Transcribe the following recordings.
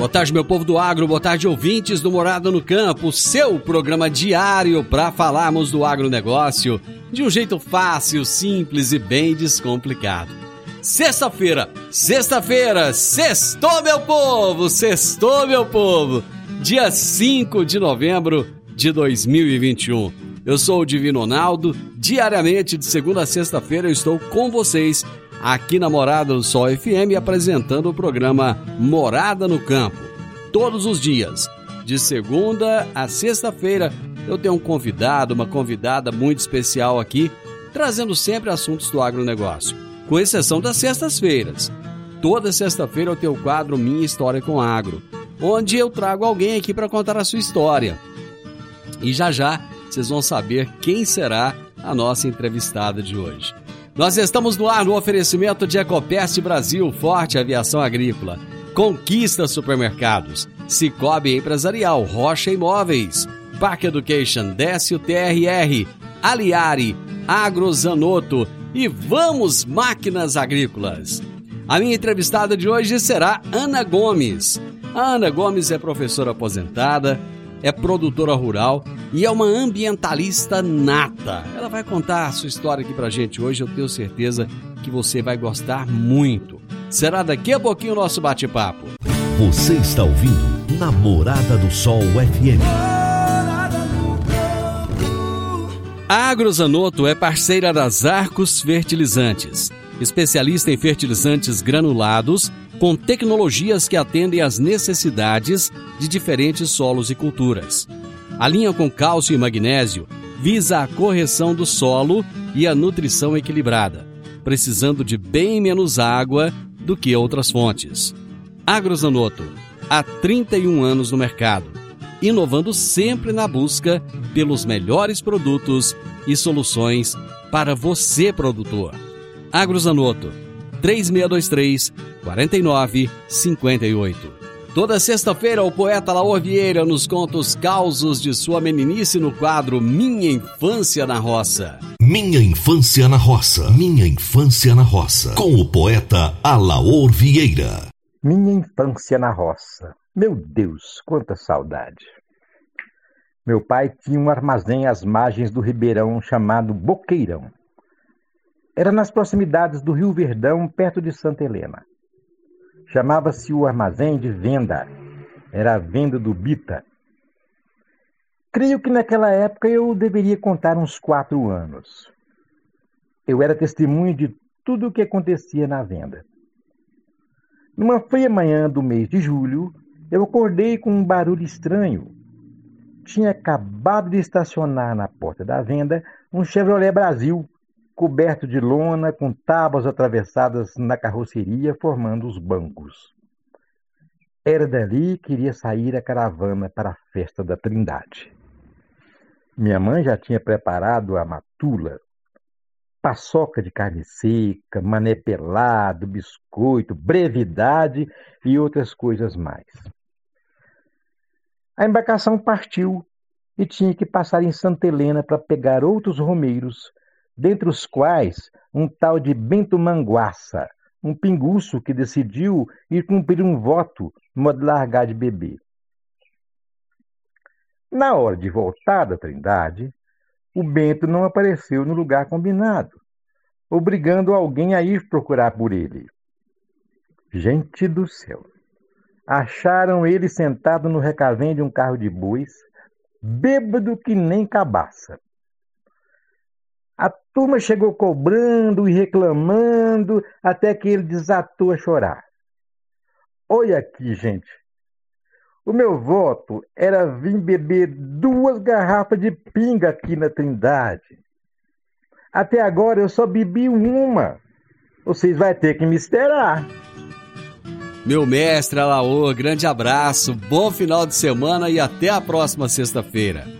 Boa tarde, meu povo do agro, boa tarde, ouvintes do Morada no Campo, seu programa diário para falarmos do agronegócio de um jeito fácil, simples e bem descomplicado. Sexta-feira, sexta-feira, sextou, meu povo, sextou, meu povo, dia 5 de novembro de 2021. Eu sou o Divino Ronaldo, diariamente de segunda a sexta-feira eu estou com vocês aqui na Morada do Sol FM apresentando o programa Morada no Campo. Todos os dias, de segunda a sexta-feira, eu tenho um convidado, uma convidada muito especial aqui, trazendo sempre assuntos do agronegócio, com exceção das sextas-feiras. Toda sexta-feira eu tenho o quadro Minha História com Agro, onde eu trago alguém aqui para contar a sua história. E já já vocês vão saber quem será a nossa entrevistada de hoje. Nós estamos no ar no oferecimento de Ecopest Brasil, Forte Aviação Agrícola, Conquista Supermercados, Cicobi Empresarial, Rocha Imóveis, Park Education, Décio TRR, Aliari, Agrozanoto e Vamos Máquinas Agrícolas. A minha entrevistada de hoje será Ana Gomes. A Ana Gomes é professora aposentada, é produtora rural e é uma ambientalista nata. Vai contar a sua história aqui pra gente hoje, eu tenho certeza que você vai gostar muito. Será daqui a pouquinho o nosso bate-papo. Você está ouvindo Namorada do Sol FM. A Agrozanoto é parceira das Arcos Fertilizantes, especialista em fertilizantes granulados com tecnologias que atendem às necessidades de diferentes solos e culturas. A linha com cálcio e magnésio visa a correção do solo e a nutrição equilibrada, precisando de bem menos água do que outras fontes. Agrozanoto, há 31 anos no mercado, inovando sempre na busca pelos melhores produtos e soluções para você, produtor. Agrozanoto, 3623 4958. Toda sexta-feira, o poeta Laor Vieira nos conta os causos de sua meninice no quadro Minha Infância na Roça. Minha Infância na Roça. Minha Infância na Roça. Com o poeta Alaor Vieira. Minha infância na roça. Meu Deus, quanta saudade. Meu pai tinha um armazém às margens do Ribeirão chamado Boqueirão. Era nas proximidades do Rio Verdão, perto de Santa Helena. Chamava-se o armazém de venda. Era a venda do Bita. Creio que naquela época eu deveria contar uns quatro anos. Eu era testemunho de tudo o que acontecia na venda. Numa fria manhã do mês de julho, eu acordei com um barulho estranho. Tinha acabado de estacionar na porta da venda um Chevrolet Brasil, coberto de lona, com tábuas atravessadas na carroceria, formando os bancos. Era dali que iria sair a caravana para a festa da Trindade. Minha mãe já tinha preparado a matula, paçoca de carne seca, mané pelado, biscoito, brevidade e outras coisas mais. A embarcação partiu e tinha que passar em Santa Helena para pegar outros romeiros, dentre os quais um tal de Bento Manguaça, um pinguço que decidiu ir cumprir um voto de largar de beber. Na hora de voltar da Trindade, o Bento não apareceu no lugar combinado, obrigando alguém a ir procurar por ele. Gente do céu! Acharam ele sentado no recavém de um carro de bois, bêbado que nem cabaça. A turma chegou cobrando e reclamando até que ele desatou a chorar. Olha aqui, gente. O meu voto era vir beber duas garrafas de pinga aqui na Trindade. Até agora eu só bebi uma. Vocês vão ter que me esperar. Meu mestre Alaô, grande abraço, bom final de semana e até a próxima sexta-feira.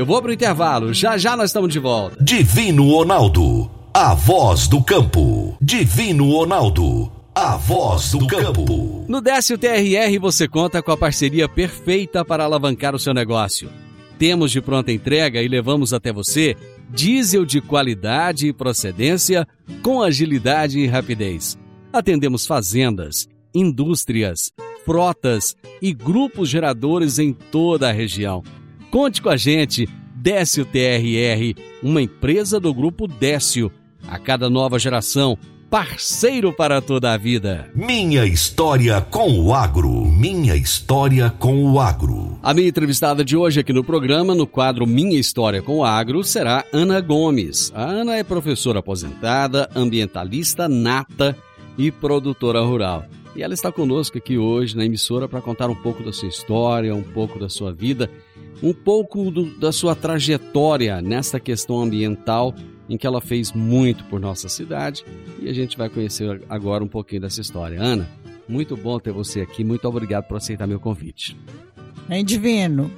Eu vou pro intervalo, já já nós estamos de volta. Divino Ronaldo, a voz do campo. Divino Ronaldo, a voz do campo. No Décio TRR você conta com a parceria perfeita para alavancar o seu negócio. Temos de pronta entrega e levamos até você diesel de qualidade e procedência com agilidade e rapidez. Atendemos fazendas, indústrias, frotas e grupos geradores em toda a região. Conte com a gente, Décio TRR, uma empresa do grupo Décio. A cada nova geração, parceiro para toda a vida. Minha história com o agro. Minha história com o agro. A minha entrevistada de hoje aqui no programa, no quadro Minha História com o Agro, será Ana Gomes. A Ana é professora aposentada, ambientalista nata e produtora rural. E ela está conosco aqui hoje na emissora para contar um pouco da sua história, um pouco da sua vida um pouco do, da sua trajetória nessa questão ambiental, em que ela fez muito por nossa cidade e a gente vai conhecer agora um pouquinho dessa história. Ana, muito bom ter você aqui, muito obrigado por aceitar meu convite. Bem, Divino,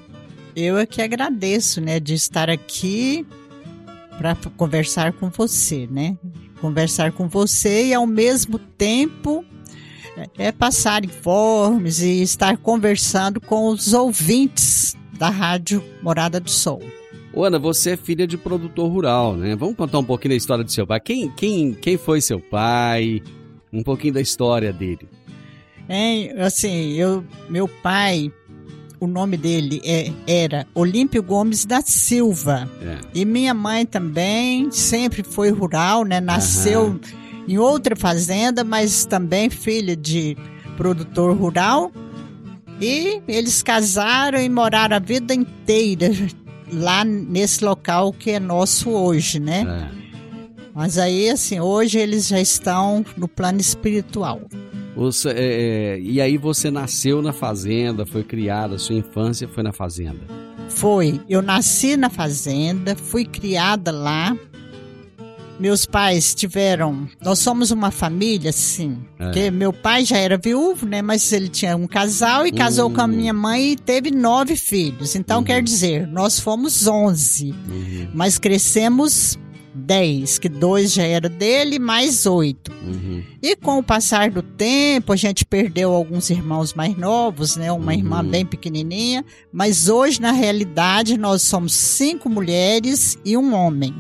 eu é que agradeço, né, de estar aqui para conversar com você, né? Conversar com você e ao mesmo tempo é passar informes e estar conversando com os ouvintes da Rádio Morada do Sol. Ô Ana, você é filha de produtor rural, né? Vamos contar um pouquinho da história do seu pai. Quem, quem, quem foi seu pai? Um pouquinho da história dele. É, assim, eu, meu pai, o nome dele é, era Olímpio Gomes da Silva. É. E minha mãe também sempre foi rural, né? Nasceu Aham. Em outra fazenda, mas também filha de produtor rural. E eles casaram e moraram a vida inteira lá nesse local que é nosso hoje, né? É. Mas aí, assim, hoje eles já estão no plano espiritual. Você, é, é, e aí você nasceu na fazenda, foi criada, sua infância foi na fazenda? Foi. Eu nasci na fazenda, fui criada lá meus pais tiveram. Nós somos uma família, sim. É. Porque meu pai já era viúvo, né? Mas ele tinha um casal e casou com a hum. minha mãe e teve nove filhos. Então, uhum. quer dizer, nós fomos onze. Uhum. Mas crescemos dez, que dois já era dele, mais oito. Uhum. E com o passar do tempo, a gente perdeu alguns irmãos mais novos, né? Uma uhum. irmã bem pequenininha. Mas hoje, na realidade, nós somos cinco mulheres e um homem.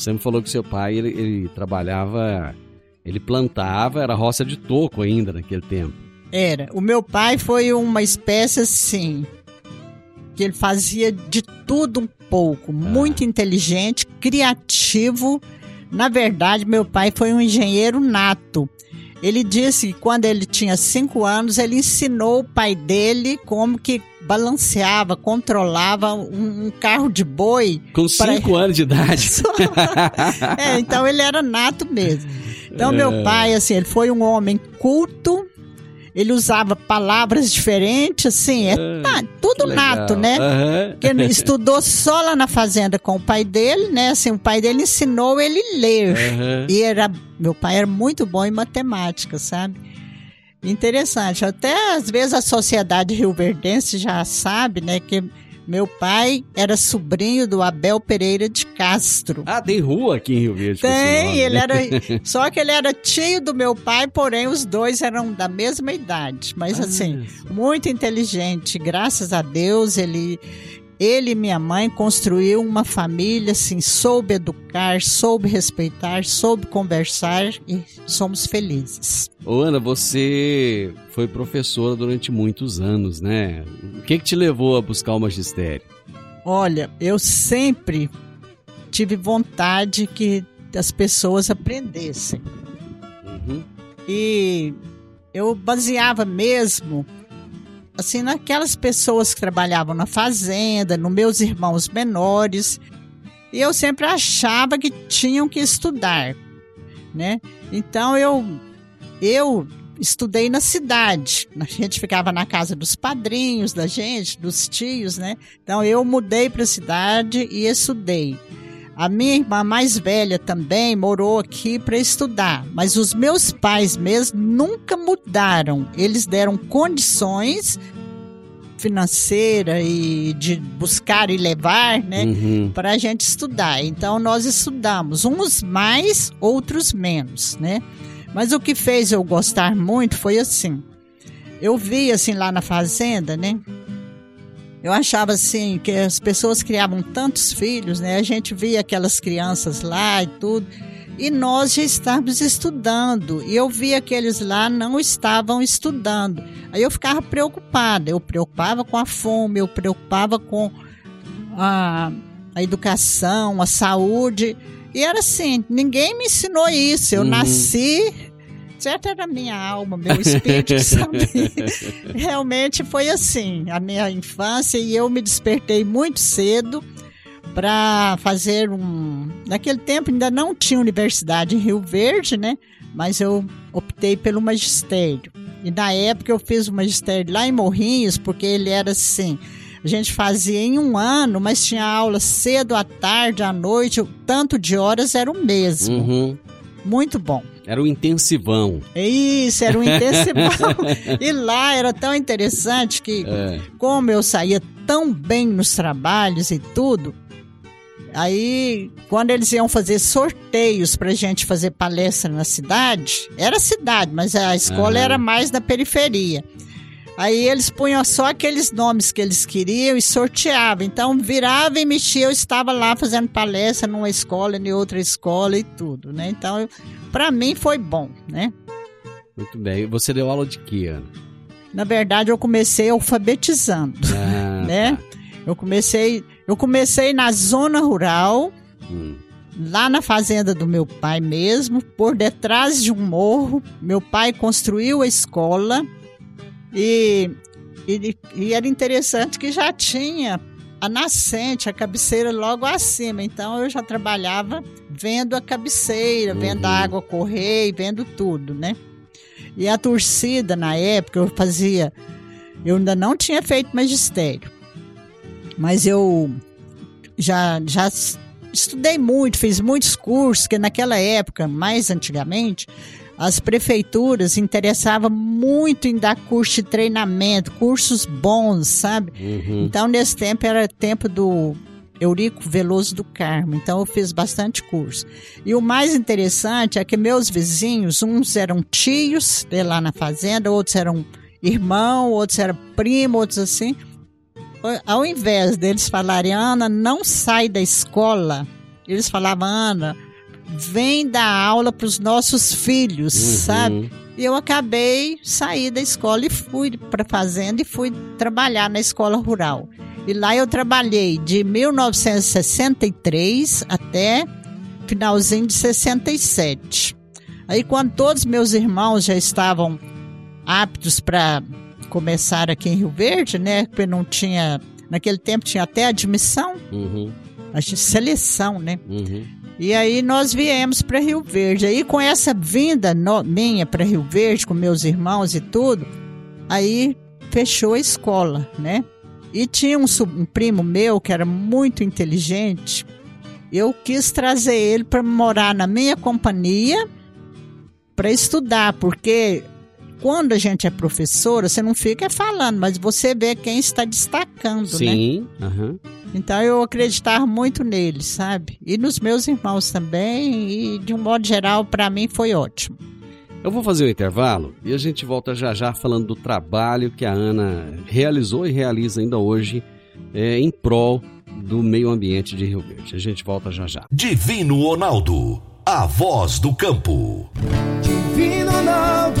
Você me falou que seu pai, ele, ele trabalhava, ele plantava, era roça de toco ainda naquele tempo. Era. O meu pai foi uma espécie assim, que ele fazia de tudo um pouco, ah. muito inteligente, criativo. Na verdade, meu pai foi um engenheiro nato. Ele disse que quando ele tinha cinco anos, ele ensinou o pai dele como que balanceava, controlava um, um carro de boi. Com cinco anos de idade. é, então ele era nato mesmo. Então, é... meu pai, assim, ele foi um homem culto, ele usava palavras diferentes, assim, é, é tá, tudo nato, né? Uhum. Que ele estudou só lá na fazenda com o pai dele, né? Assim, o pai dele ensinou ele a ler. Uhum. E era, meu pai era muito bom em matemática, sabe? Interessante. Até às vezes a sociedade rioverdense já sabe, né, que meu pai era sobrinho do Abel Pereira de Castro. Ah, tem rua aqui em Rio Verde. Tem, nome. ele era. Só que ele era tio do meu pai, porém os dois eram da mesma idade. Mas Ah, assim, muito inteligente. Graças a Deus, ele. Ele e minha mãe construiu uma família, assim, soube educar, soube respeitar, soube conversar e somos felizes. Ô, Ana, você foi professora durante muitos anos, né? O que que te levou a buscar o magistério? Olha, eu sempre tive vontade que as pessoas aprendessem. Uhum. E eu baseava mesmo assim naquelas pessoas que trabalhavam na fazenda, nos meus irmãos menores. E eu sempre achava que tinham que estudar, né? Então eu eu estudei na cidade. A gente ficava na casa dos padrinhos da gente, dos tios, né? Então eu mudei para a cidade e estudei. A minha irmã mais velha também morou aqui para estudar, mas os meus pais mesmo nunca mudaram. Eles deram condições financeira e de buscar e levar, né, Uhum. para a gente estudar. Então nós estudamos, uns mais, outros menos, né? Mas o que fez eu gostar muito foi assim. Eu vi assim lá na fazenda, né? Eu achava assim que as pessoas criavam tantos filhos, né? A gente via aquelas crianças lá e tudo. E nós já estávamos estudando. E eu via que eles lá não estavam estudando. Aí eu ficava preocupada. Eu preocupava com a fome, eu preocupava com a, a educação, a saúde. E era assim, ninguém me ensinou isso. Eu Uhum. nasci, certo era minha alma, meu espírito sabia. Realmente foi assim, a minha infância e eu me despertei muito cedo para fazer um. Naquele tempo ainda não tinha universidade em Rio Verde, né? Mas eu optei pelo magistério. E na época eu fiz o magistério lá em Morrinhos, porque ele era assim. A gente fazia em um ano, mas tinha aula cedo, à tarde, à noite, o tanto de horas era o mesmo. Uhum. Muito bom. Era o intensivão. Isso, era um intensivão. e lá era tão interessante que, É. como eu saía tão bem nos trabalhos e tudo, aí quando eles iam fazer sorteios pra gente fazer palestra na cidade, era cidade, mas a escola era mais na periferia. Aí eles punham só aqueles nomes que eles queriam e sorteavam. Então virava e mexia, eu estava lá fazendo palestra numa escola, em outra escola e tudo, né? Então, para mim foi bom, né? Muito bem. Você deu aula de quê, Ana? Na verdade, eu comecei alfabetizando, Ah, né? tá. Eu comecei, eu comecei na zona rural, Hum. lá na fazenda do meu pai mesmo, por detrás de um morro. Meu pai construiu a escola e, e, e era interessante que já tinha a nascente, a cabeceira logo acima. Então eu já trabalhava vendo a cabeceira, vendo a Uhum. água correr e vendo tudo, né? E a torcida na época eu fazia, eu ainda não tinha feito magistério, mas eu já já estudei muito, fiz muitos cursos, que naquela época, mais antigamente, as prefeituras interessavam muito em dar curso de treinamento, cursos bons, sabe? Uhum. Então, nesse tempo, era tempo do Eurico Veloso do Carmo. Então, eu fiz bastante curso. E o mais interessante é que meus vizinhos, uns eram tios de lá na fazenda, outros eram irmão, outros eram primo, outros assim. Ao invés deles falarem, Ana, não sai da escola, eles falavam, Ana, vem dar aula para os nossos filhos, Uhum. sabe? E eu acabei sair da escola e fui para fazenda e fui trabalhar na escola rural. E lá eu trabalhei de 1963 até finalzinho de 67. Aí quando todos meus irmãos já estavam aptos para começar aqui em Rio Verde, né? Porque não tinha naquele tempo tinha até admissão, Uhum. a gente- seleção, né? Uhum. E aí nós viemos para Rio Verde. Aí com essa vinda no- minha para Rio Verde, com meus irmãos e tudo, aí fechou a escola, né? E tinha um, um primo meu que era muito inteligente. Eu quis trazer ele para morar na minha companhia para estudar, porque quando a gente é professora, você não fica falando, mas você vê quem está destacando, né? Sim. aham. Então eu acreditava muito neles, sabe? E nos meus irmãos também, e de um modo geral, para mim foi ótimo. Eu vou fazer o intervalo e a gente volta já já falando do trabalho que a Ana realizou e realiza ainda hoje é, em prol do meio ambiente de Rio Verde. A gente volta já já. Divino Ronaldo, a voz do campo. Divino Ronaldo,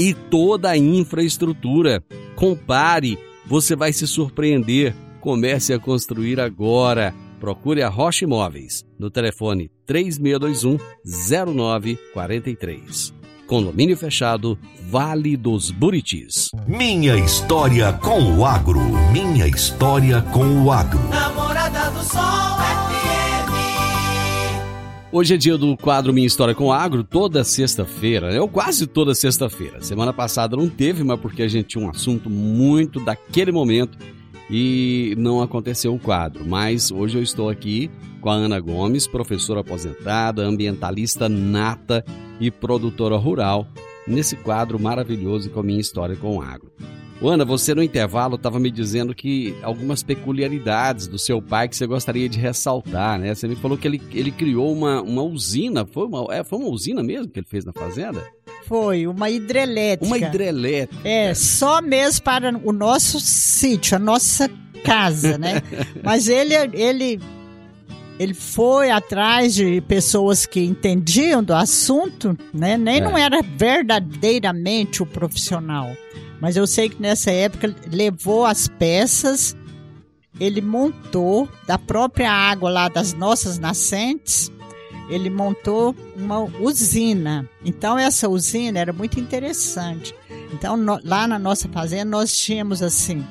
e toda a infraestrutura. Compare, você vai se surpreender. Comece a construir agora. Procure a Rocha Imóveis no telefone 3621-0943. Condomínio fechado, Vale dos Buritis. Minha história com o agro. Minha história com o agro. Namorada do Sol. Hoje é dia do quadro Minha História com Agro, toda sexta-feira, ou quase toda sexta-feira. Semana passada não teve, mas porque a gente tinha um assunto muito daquele momento e não aconteceu o quadro. Mas hoje eu estou aqui com a Ana Gomes, professora aposentada, ambientalista nata e produtora rural, nesse quadro maravilhoso com a minha história com agro. Ana, você no intervalo estava me dizendo que algumas peculiaridades do seu pai que você gostaria de ressaltar, né? Você me falou que ele, ele criou uma, uma usina, foi uma, é, foi uma usina mesmo que ele fez na fazenda? Foi uma hidrelétrica. Uma hidrelétrica. É, só mesmo para o nosso sítio, a nossa casa, né? Mas ele, ele, ele foi atrás de pessoas que entendiam do assunto, né? Nem É. não era verdadeiramente o profissional. Mas eu sei que nessa época levou as peças, ele montou da própria água lá das nossas nascentes, ele montou uma usina. Então essa usina era muito interessante. Então no- lá na nossa fazenda nós tínhamos assim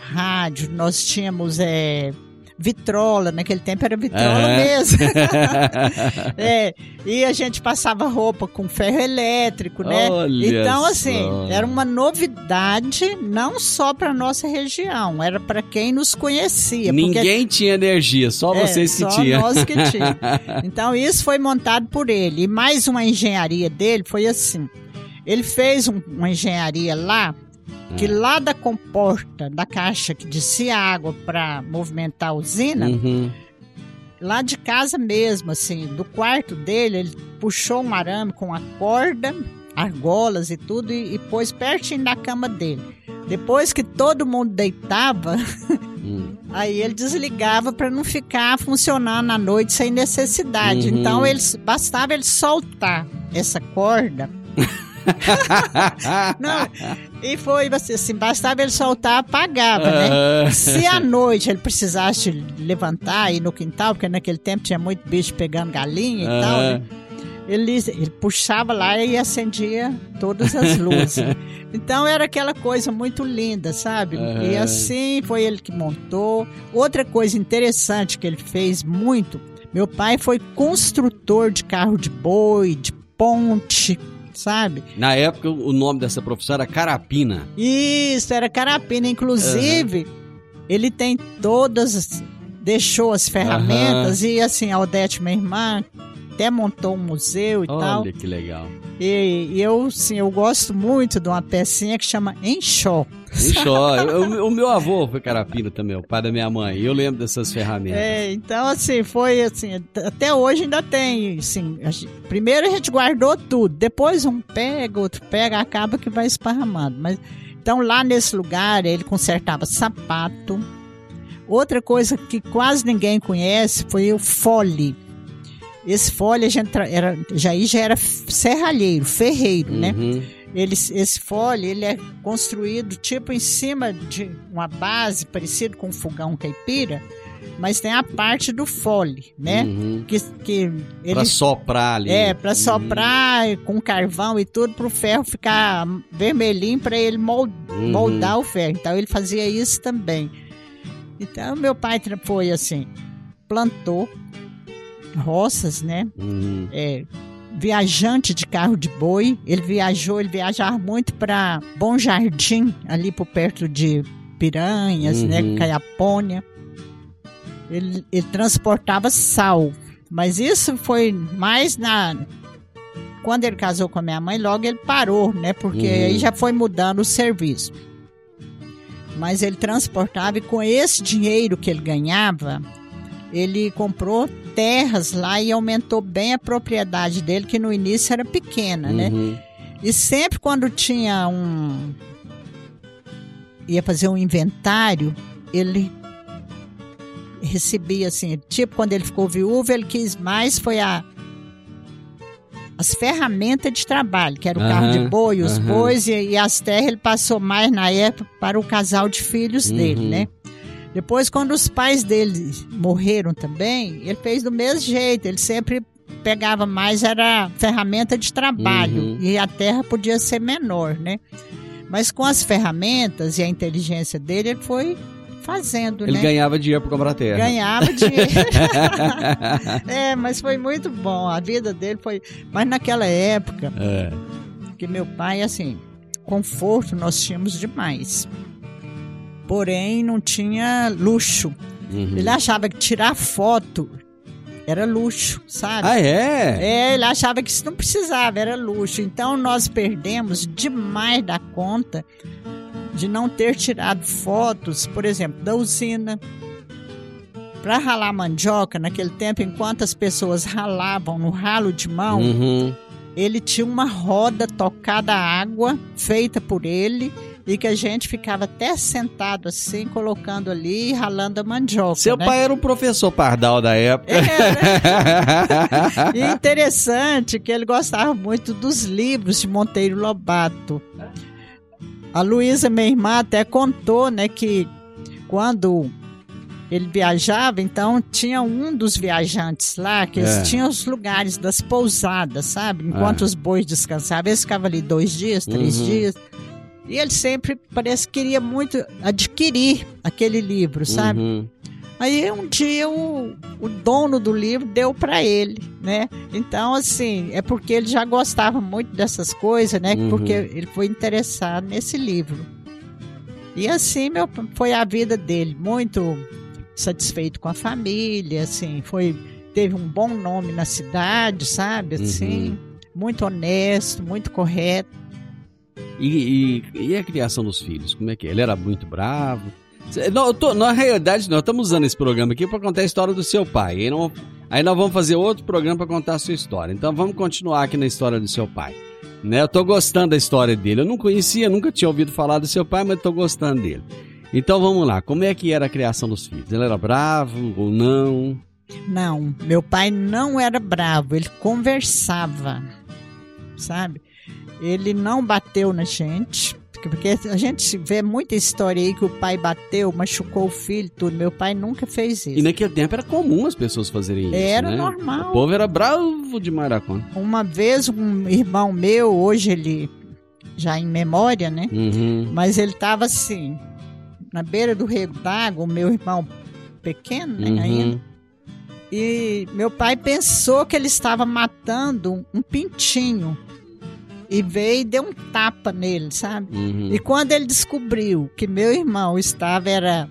rádio, nós tínhamos é, vitrola, naquele tempo era vitrola Aham. mesmo. É, e a gente passava roupa com ferro elétrico, né? Olha então, assim, só. era uma novidade não só para nossa região, era para quem nos conhecia. porque- Ninguém tinha energia, só é, vocês que só tinham. nós que tinha. Então, isso foi montado por ele. E mais uma engenharia dele foi assim: ele fez um- uma engenharia lá. Que É. lá da comporta, da caixa que descia água para movimentar a usina, Uhum. lá de casa mesmo, assim, do quarto dele, ele puxou um arame com a corda, argolas e tudo, e, e pôs pertinho da cama dele. Depois que todo mundo deitava, Hum. aí ele desligava para não ficar funcionando à noite sem necessidade. Uhum. Então ele, bastava ele soltar essa corda. Não, e foi assim, bastava ele soltar, apagava, né? Se à noite ele precisasse levantar e ir no quintal, porque naquele tempo tinha muito bicho pegando galinha e tal, né? ele, ele puxava lá e acendia todas as luzes. então era aquela coisa muito linda, sabe? E Aham. assim foi ele que montou. Outra coisa interessante que ele fez muito, meu pai foi construtor de carro de boi, de ponte, sabe? Na época, o nome dessa profissão era Carapina. Isso, era carapina. Inclusive, ele tem todas. as- Deixou as ferramentas e assim, a Odete, minha irmã, até montou um museu e tal. Olha que legal. E, e eu, sim, eu gosto muito de uma pecinha que chama Enxó. Enxó. o, o meu avô foi Carapina também, o pai da minha mãe. Eu lembro dessas ferramentas. É, então, assim, foi assim, at- até hoje ainda tem, assim, a gente- primeiro a gente guardou tudo, depois um pega, outro pega, acaba que vai esparramando, mas, então lá nesse lugar ele consertava sapato, outra coisa que quase ninguém conhece foi o fole, esse fole a gente tra- era, já já era serralheiro, ferreiro, né? Uhum. Ele, esse fole ele é construído tipo em cima de uma base parecido com um fogão caipira mas tem a parte do fole, né? Uhum. Que, que ele Pra soprar ali. é para soprar com carvão e tudo para o ferro ficar vermelhinho para ele Uhum. moldar o ferro. Então ele fazia isso também. Então meu pai foi assim, plantou roças, né? Uhum. É, viajante de carro de boi. Ele viajou, ele viajava muito para Bom Jardim, ali por perto de Piranhas, Uhum. né? Caiapônia. Ele, ele transportava sal. Mas isso foi mais na. Quando ele casou com a minha mãe, logo ele parou, né? Porque Uhum. aí já foi mudando o serviço. Mas ele transportava e com esse dinheiro que ele ganhava, ele comprou terras lá e aumentou bem a propriedade dele, que no início era pequena, né? Uhum. E sempre quando tinha um. ia fazer um inventário, ele recebia assim, tipo quando ele ficou viúvo, ele quis mais foi a as ferramentas de trabalho, que era o carro de boi, os aham. bois e, e as terras, ele passou mais na época para o casal de filhos dele, Uhum. né? Depois, quando os pais dele morreram também, ele fez do mesmo jeito. Ele sempre pegava mais, era ferramenta de trabalho. Uhum. E a terra podia ser menor, né? Mas com as ferramentas e a inteligência dele, ele foi fazendo, Ele né? ganhava dinheiro pra comprar terra. Ganhava dinheiro. é, mas foi muito bom. A vida dele foi. Mas naquela época, É. que meu pai, assim, conforto nós tínhamos demais. Porém, não tinha luxo. Uhum. Ele achava que tirar foto era luxo, sabe? Ah, é? É, ele achava que isso não precisava, era luxo. Então nós perdemos demais da conta de não ter tirado fotos, por exemplo, da usina. Para ralar mandioca, naquele tempo, enquanto as pessoas ralavam no ralo de mão, Uhum. ele tinha uma roda tocada a água, feita por ele, e que a gente ficava até sentado assim, colocando ali e ralando a mandioca. Seu né? pai era um professor pardal da época. E interessante que ele gostava muito dos livros de Monteiro Lobato. A Luísa, minha irmã, até contou, né, que quando ele viajava, então tinha um dos viajantes lá, que eles É. tinham os lugares das pousadas, sabe? Enquanto É. os bois descansavam, eles ficavam ali dois dias, três Uhum. dias. E ele sempre parece que queria muito adquirir aquele livro, sabe? Uhum. Aí um dia o, o dono do livro deu para ele, né? Então, assim, é porque ele já gostava muito dessas coisas, né? Uhum. Porque ele foi interessado nesse livro. E assim meu, foi a vida dele, muito satisfeito com a família, assim, foi teve um bom nome na cidade, sabe? Assim, Uhum. muito honesto, muito correto. E, e- e a criação dos filhos? Como é que é? Ele era muito bravo? Não, tô- na realidade, nós estamos usando esse programa aqui para contar a história do seu pai. Aí, não- aí nós vamos fazer outro programa para contar a sua história. Então vamos continuar aqui na história do seu pai. Né? Eu tô gostando da história dele. Eu não conhecia, nunca tinha ouvido falar do seu pai, mas tô gostando dele. Então vamos lá. Como é que era a criação dos filhos? Ele era bravo ou não? Não, meu pai não era bravo, ele conversava, sabe? Ele não bateu na gente, porque a gente vê muita história aí que o pai bateu, machucou o filho, tudo. Meu pai nunca fez E isso. naquele tempo era comum as pessoas fazerem isso. Era né? normal. O povo era bravo demais da conta. Uma vez um irmão meu, hoje ele já em memória, né? Uhum. Mas ele tava assim, na beira do rego d'água, o meu irmão pequeno, né, Uhum. ainda. E meu pai pensou que ele estava matando um pintinho. E veio e deu um tapa nele, sabe? Uhum. E quando ele descobriu que meu irmão estava era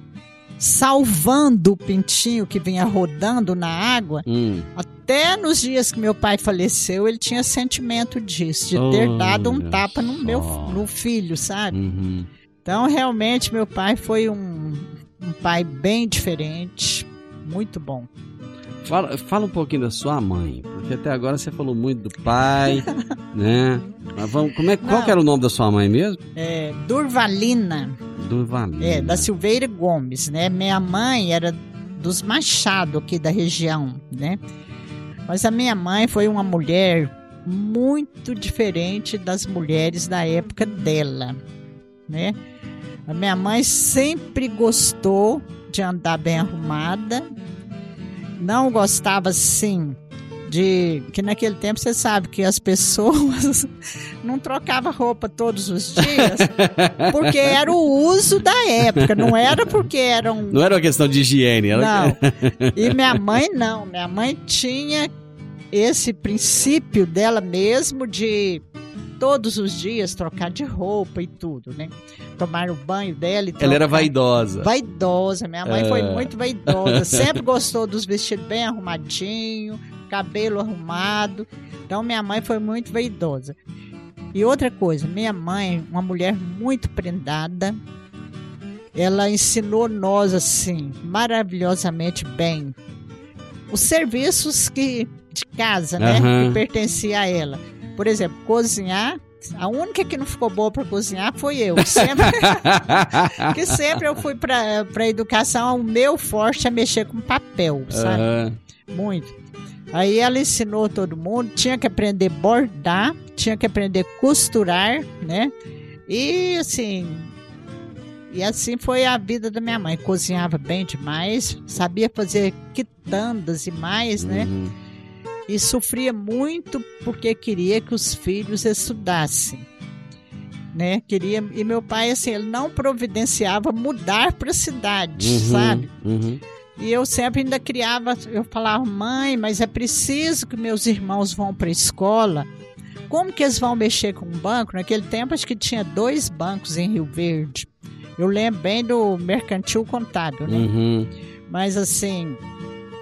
salvando o pintinho que vinha rodando na água, Hum. até nos dias que meu pai faleceu, ele tinha sentimento disso, de ter dado um tapa no meu só. no filho, sabe? Uhum. Então, realmente, meu pai foi um, um pai bem diferente, muito bom. Fala, fala um pouquinho da sua mãe, porque até agora você falou muito do pai, né? Mas vamos, como é, qual Não. era o nome da sua mãe mesmo? É, Durvalina, Do Valina. é, da Silveira Gomes, né? Minha mãe era dos Machado aqui da região, né? Mas a minha mãe foi uma mulher muito diferente das mulheres da época dela, né? A minha mãe sempre gostou de andar bem arrumada. Não gostava, sim, de que naquele tempo você sabe que as pessoas não trocavam roupa todos os dias, porque era o uso da época, não era porque eram. Não era uma questão de higiene, era... Não. E minha mãe não, minha mãe tinha esse princípio dela mesmo de todos os dias trocar de roupa e tudo, né? Tomar o banho dela e trocar. Ela era vaidosa. Vaidosa, minha mãe É. foi muito vaidosa, sempre gostou dos vestidos bem arrumadinho, cabelo arrumado. Então minha mãe foi muito vaidosa. E outra coisa, minha mãe, uma mulher muito prendada, ela ensinou nós assim maravilhosamente bem os serviços que de casa, né, Aham. que pertencia a ela. Por exemplo, cozinhar. A única que não ficou boa para cozinhar foi eu. Sempre, que sempre eu fui para para educação, o meu forte é mexer com papel, sabe? Aham. Muito. Aí ela ensinou todo mundo, tinha que aprender a bordar, tinha que aprender a costurar, né? E assim, e assim foi a vida da minha mãe. Cozinhava bem demais, sabia fazer quitandas e mais, né? Uhum. E sofria muito porque queria que os filhos estudassem. Né? Queria, e meu pai, assim, ele não providenciava mudar para a cidade, Uhum. sabe? Uhum. E eu sempre ainda criava, eu falava, mãe, mas é preciso que meus irmãos vão para a escola. Como que eles vão mexer com um banco? Naquele tempo acho que tinha dois bancos em Rio Verde. Eu lembro bem do mercantil contábil, né? Uhum. Mas assim,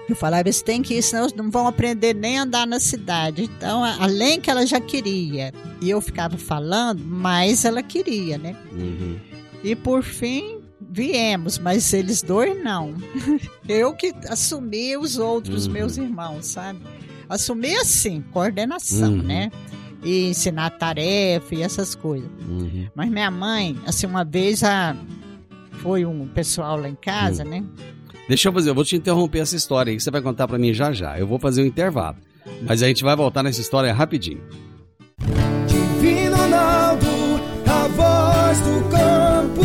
eu falava, eles têm que ir, senão eles não vão aprender nem a andar na cidade. Então, além que ela já queria, e eu ficava falando, mais ela queria, né? Uhum. E por fim, viemos, mas eles dois não. Eu que assumi os outros Uhum. meus irmãos, sabe? Assumi assim, coordenação, Uhum. né? E ensinar tarefa e essas coisas. Uhum. Mas minha mãe, assim, uma vez a... foi um pessoal lá em casa, Hum. né? Deixa eu fazer, eu vou te interromper essa história aí que você vai contar pra mim já já. Eu vou fazer um intervalo. Mas a gente vai voltar nessa história rapidinho. Divino Ronaldo, a voz do campo.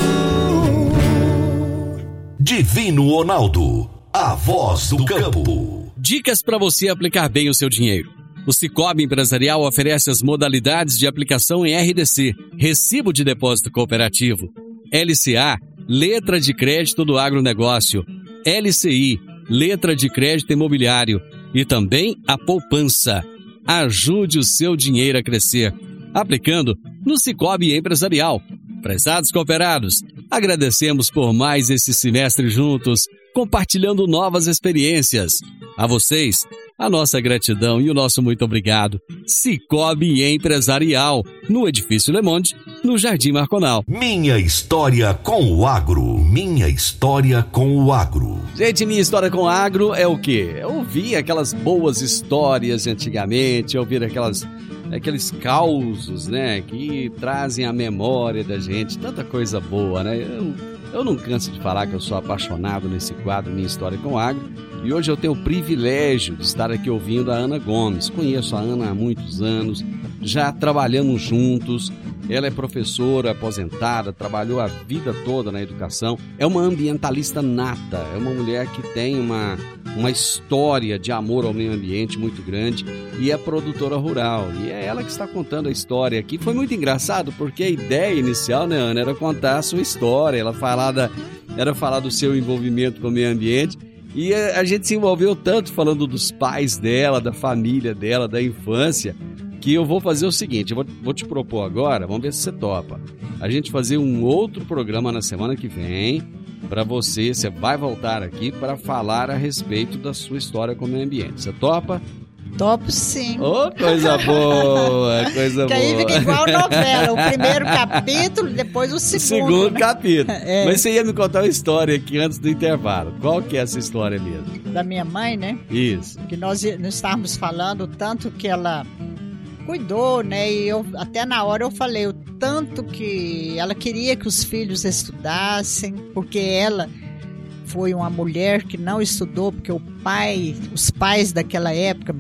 Divino Ronaldo, a voz do campo. Dicas para você aplicar bem o seu dinheiro. O Cicobi Empresarial oferece as modalidades de aplicação em RDC, Recibo de Depósito Cooperativo, LCA, Letra de Crédito do Agronegócio, LCI, Letra de Crédito Imobiliário e também a poupança. Ajude o seu dinheiro a crescer, aplicando no Cicobi Empresarial. Prezados cooperados, agradecemos por mais esse semestre juntos, compartilhando novas experiências. A vocês, a nossa gratidão e o nosso muito obrigado. Cicobi Empresarial, no Edifício Le Monde, no Jardim Marconal. Minha história com o agro. Minha história com o agro. Gente, minha história com agro é o quê? É ouvir aquelas boas histórias de antigamente, ouvir aquelas, aqueles causos, né, que trazem a memória da gente, tanta coisa boa, né? Eu, eu não canso de falar que eu sou apaixonado nesse quadro Minha História com Agro e hoje eu tenho o privilégio de estar aqui ouvindo a Ana Gomes. Conheço a Ana há muitos anos, já trabalhamos juntos. Ela é professora aposentada, trabalhou a vida toda na educação. É uma ambientalista nata, é uma mulher que tem uma, uma história de amor ao meio ambiente muito grande e é produtora rural. E é ela que está contando a história aqui. Foi muito engraçado porque a ideia inicial, né, Ana, era contar a sua história, ela falar da, era falar do seu envolvimento com o meio ambiente. E a gente se envolveu tanto falando dos pais dela, da família dela, da infância, que eu vou fazer o seguinte: eu vou, vou te propor agora, vamos ver se você topa. A gente fazer um outro programa na semana que vem para você. Você vai voltar aqui para falar a respeito da sua história com o meio ambiente. Você topa? Topo sim. Ô, coisa boa, coisa que aí boa. fica igual novela, o primeiro capítulo, depois o segundo. Segundo né? capítulo. É. Mas você ia me contar uma história aqui antes do intervalo. Qual que é essa história mesmo? Da minha mãe, né? Isso. Que nós, nós estávamos falando tanto que ela cuidou, né? E eu até na hora eu falei o tanto que ela queria que os filhos estudassem, porque ela foi uma mulher que não estudou, porque o pai, os pais daquela época,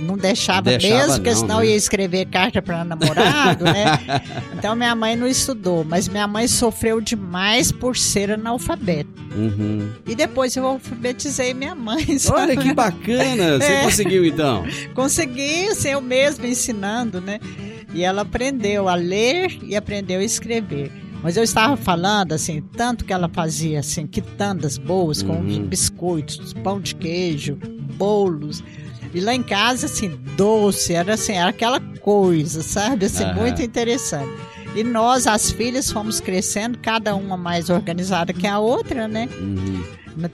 não deixava, Deixava mesmo, porque não, senão né? ia escrever carta para namorado, né? Então minha mãe não estudou, mas minha mãe sofreu demais por ser analfabeta. Uhum. E depois eu alfabetizei minha mãe. sabe? Olha que bacana! Você É. conseguiu então? Consegui, assim, eu mesma ensinando, né? E ela aprendeu a ler e aprendeu a escrever. Mas eu estava falando, assim, tanto que ela fazia, assim, quitandas boas, com Uhum. biscoitos, pão de queijo, bolos. E lá em casa, assim, doce, era assim, era aquela coisa, sabe? Assim, Aham. muito interessante. E nós, as filhas, fomos crescendo, cada uma mais organizada que a outra, né? Uhum.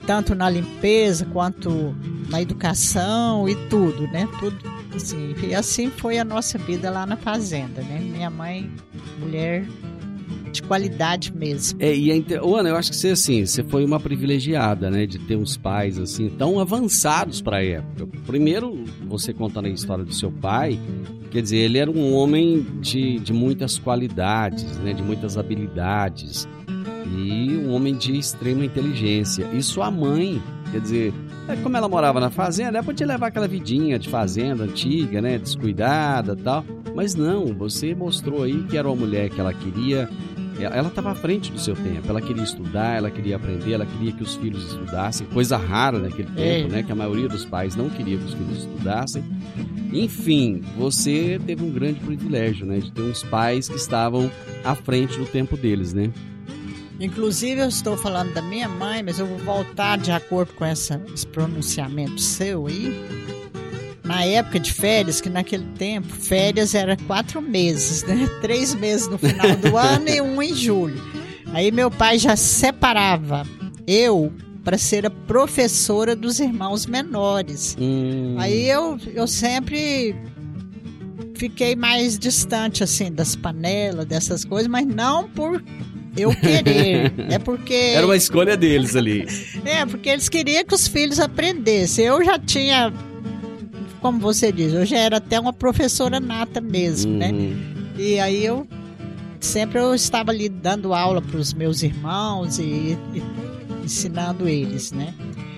Tanto na limpeza quanto na educação e tudo, né? Tudo assim. E assim foi a nossa vida lá na fazenda, né? Minha mãe, mulher de qualidade mesmo. É, e é inter... Ô, Ana, eu acho que você, assim, você foi uma privilegiada, né? De ter uns pais, assim, tão avançados pra época. Primeiro, você contando a história do seu pai, quer dizer, ele era um homem de, de muitas qualidades, né? De muitas habilidades. E um homem de extrema inteligência. E sua mãe, quer dizer, é, como ela morava na fazenda, ela podia levar aquela vidinha de fazenda antiga, né? Descuidada tal. Mas não, você mostrou aí que era uma mulher que ela queria ela estava à frente do seu tempo. Ela queria estudar, ela queria aprender, ela queria que os filhos estudassem, coisa rara naquele É. tempo, né? Que a maioria dos pais não queria que os filhos estudassem. Enfim, você teve um grande privilégio, né? De ter uns pais que estavam à frente do tempo deles, né? Inclusive, eu estou falando da minha mãe, mas eu vou voltar de acordo com essa, esse pronunciamento seu aí. Na época de férias, que naquele tempo, férias era quatro meses, né? Três meses no final do ano e um em julho. Aí meu pai já separava eu para ser a professora dos irmãos menores. Hum, Aí eu, eu sempre fiquei mais distante, assim, das panelas, dessas coisas, mas não por eu querer. é porque. Era uma escolha deles ali. É, porque eles queriam que os filhos aprendessem. Eu já tinha, como você diz, eu já era até uma professora nata mesmo, né? Uhum. E aí eu sempre eu estava ali dando aula para os meus irmãos e, e ensinando eles, né?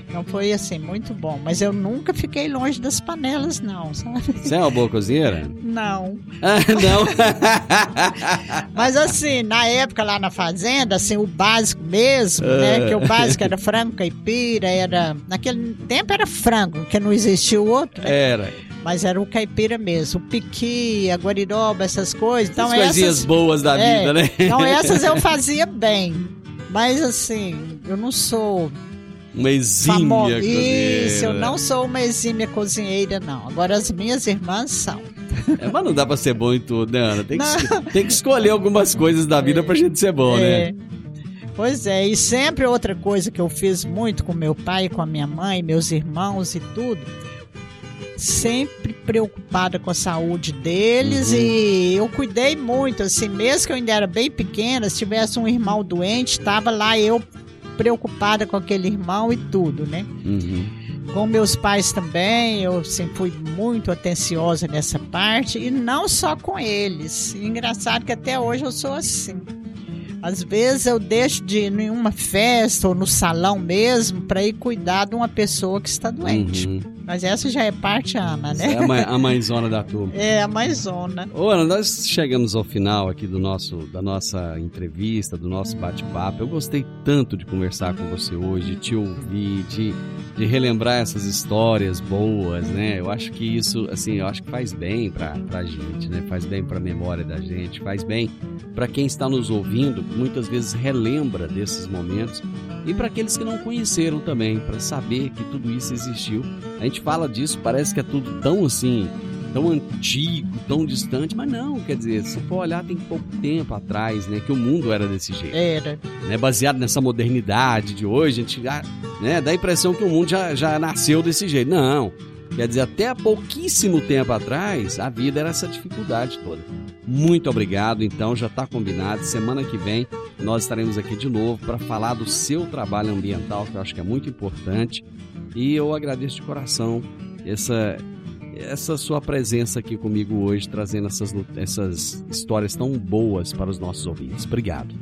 Então foi assim, muito bom. Mas eu nunca fiquei longe das panelas, não, sabe? Você é uma boa cozinheira? Não. Ah, não. Mas assim, na época lá na fazenda, assim, o básico mesmo, né? Que o básico era frango caipira, era. Naquele tempo era frango, que não existia o outro, né? Era. Mas era o caipira mesmo. O piqui, a guariroba, essas coisas. Então As coisinhas essas. boas da É, vida, né? Então essas eu fazia bem. Mas assim, eu não sou Uma exímia famosa. cozinheira. Isso, eu não sou uma exímia cozinheira, não. Agora as minhas irmãs são. É, mas não dá pra ser bom em tudo, né, Ana? Tem que, tem que escolher algumas coisas da vida pra gente ser bom, É. né? Pois é, e sempre outra coisa que eu fiz muito com meu pai, com a minha mãe, meus irmãos e tudo, sempre preocupada com a saúde deles Uhum. e eu cuidei muito, assim, mesmo que eu ainda era bem pequena, se tivesse um irmão doente, estava lá eu preocupada com aquele irmão e tudo, né? Uhum. Com meus pais também, eu sempre fui muito atenciosa nessa parte, e não só com eles. Engraçado que até hoje eu sou assim. Às vezes eu deixo de ir em uma festa ou no salão mesmo para ir cuidar de uma pessoa que está doente. Uhum. Mas essa já é parte Ana, né? é a, mãe, a mãezona da turma. É a maisona. Ô, Ana, nós chegamos ao final aqui do nosso, da nossa entrevista, do nosso bate-papo. Eu gostei tanto de conversar com você hoje, de te ouvir, de, de relembrar essas histórias boas, né? Eu acho que isso, assim, eu acho que faz bem pra, pra gente, né? Faz bem pra memória da gente, faz bem pra quem está nos ouvindo, muitas vezes relembra desses momentos. E para aqueles que não conheceram também, para saber que tudo isso existiu. A gente fala disso, parece que é tudo tão assim, tão antigo, tão distante, mas não, quer dizer, se for olhar tem pouco tempo atrás, né, que o mundo era desse jeito, Era. né, baseado nessa modernidade de hoje, a gente né, dá a impressão que o mundo já, já nasceu desse jeito. Não, quer dizer, até há pouquíssimo tempo atrás, a vida era essa dificuldade toda. Muito obrigado, então já está combinado, semana que vem nós estaremos aqui de novo para falar do seu trabalho ambiental, que eu acho que é muito importante, e eu agradeço de coração essa essa sua presença aqui comigo hoje, trazendo essas, essas histórias tão boas para os nossos ouvintes. Obrigado.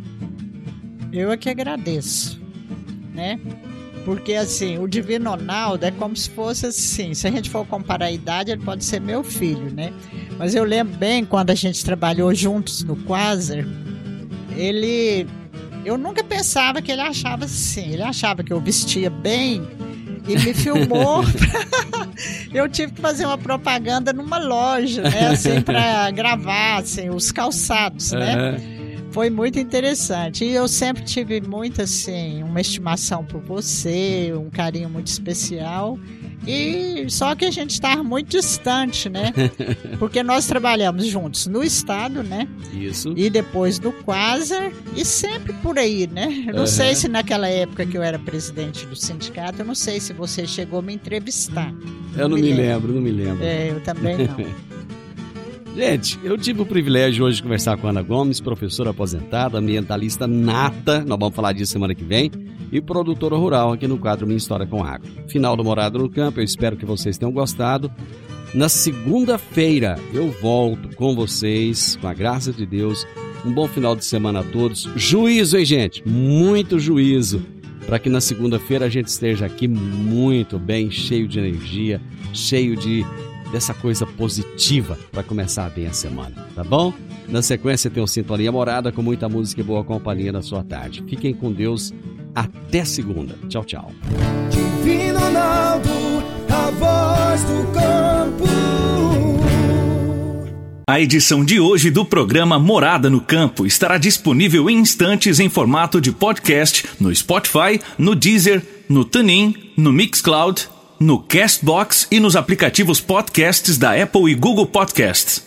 Eu é que agradeço, né? Porque assim, o Divino Ronaldo é como se fosse assim, se a gente for comparar a idade, ele pode ser meu filho, né? Mas eu lembro bem quando a gente trabalhou juntos no Quasar, ele eu nunca pensava que ele achava assim, ele achava que eu vestia bem e me filmou. eu tive que fazer uma propaganda numa loja, né, assim, para gravar assim, os calçados, né? Uhum foi muito interessante. E eu sempre tive muito, assim, uma estimação por você, um carinho muito especial. E só que a gente estava muito distante, né? Porque nós trabalhamos juntos no estado, né? Isso. E depois no Quasar e sempre por aí, né? Eu não uhum. sei se naquela época que eu era presidente do sindicato, eu não sei se você chegou a me entrevistar. Eu não, não me, lembro. lembro, não me lembro. É, eu também não. Gente, eu tive o privilégio hoje de conversar com a Ana Gomes, professora aposentada, ambientalista nata, nós vamos falar disso semana que vem, e produtora rural aqui no quadro Minha História com Água. Final do Morado no Campo, eu espero que vocês tenham gostado. Na segunda-feira eu volto com vocês, com a graça de Deus. Um bom final de semana a todos. Juízo, hein, gente? Muito juízo. Para que na segunda-feira a gente esteja aqui muito bem, cheio de energia, cheio de dessa coisa positiva para começar bem a semana, tá bom? Na sequência tem o Sintonia Morada com muita música e boa companhia na sua tarde. Fiquem com Deus. Até segunda. Tchau, tchau. Divino Ronaldo, a voz do campo. A edição de hoje do programa Morada no Campo estará disponível em instantes em formato de podcast no Spotify, no Deezer, no TuneIn, no Mixcloud no Castbox e nos aplicativos podcasts da Apple e Google Podcasts.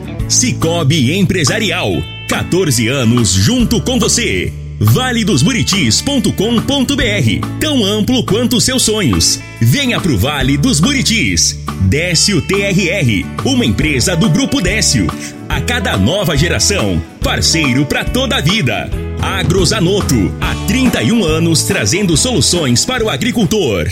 Cicobi Empresarial. 14 anos junto com você. valedosburitis.com.br Tão amplo quanto os seus sonhos. Venha pro Vale dos Buritis. Décio TRR, uma empresa do Grupo Décio. A cada nova geração, parceiro para toda a vida. Agrozanoto, há 31 anos trazendo soluções para o agricultor.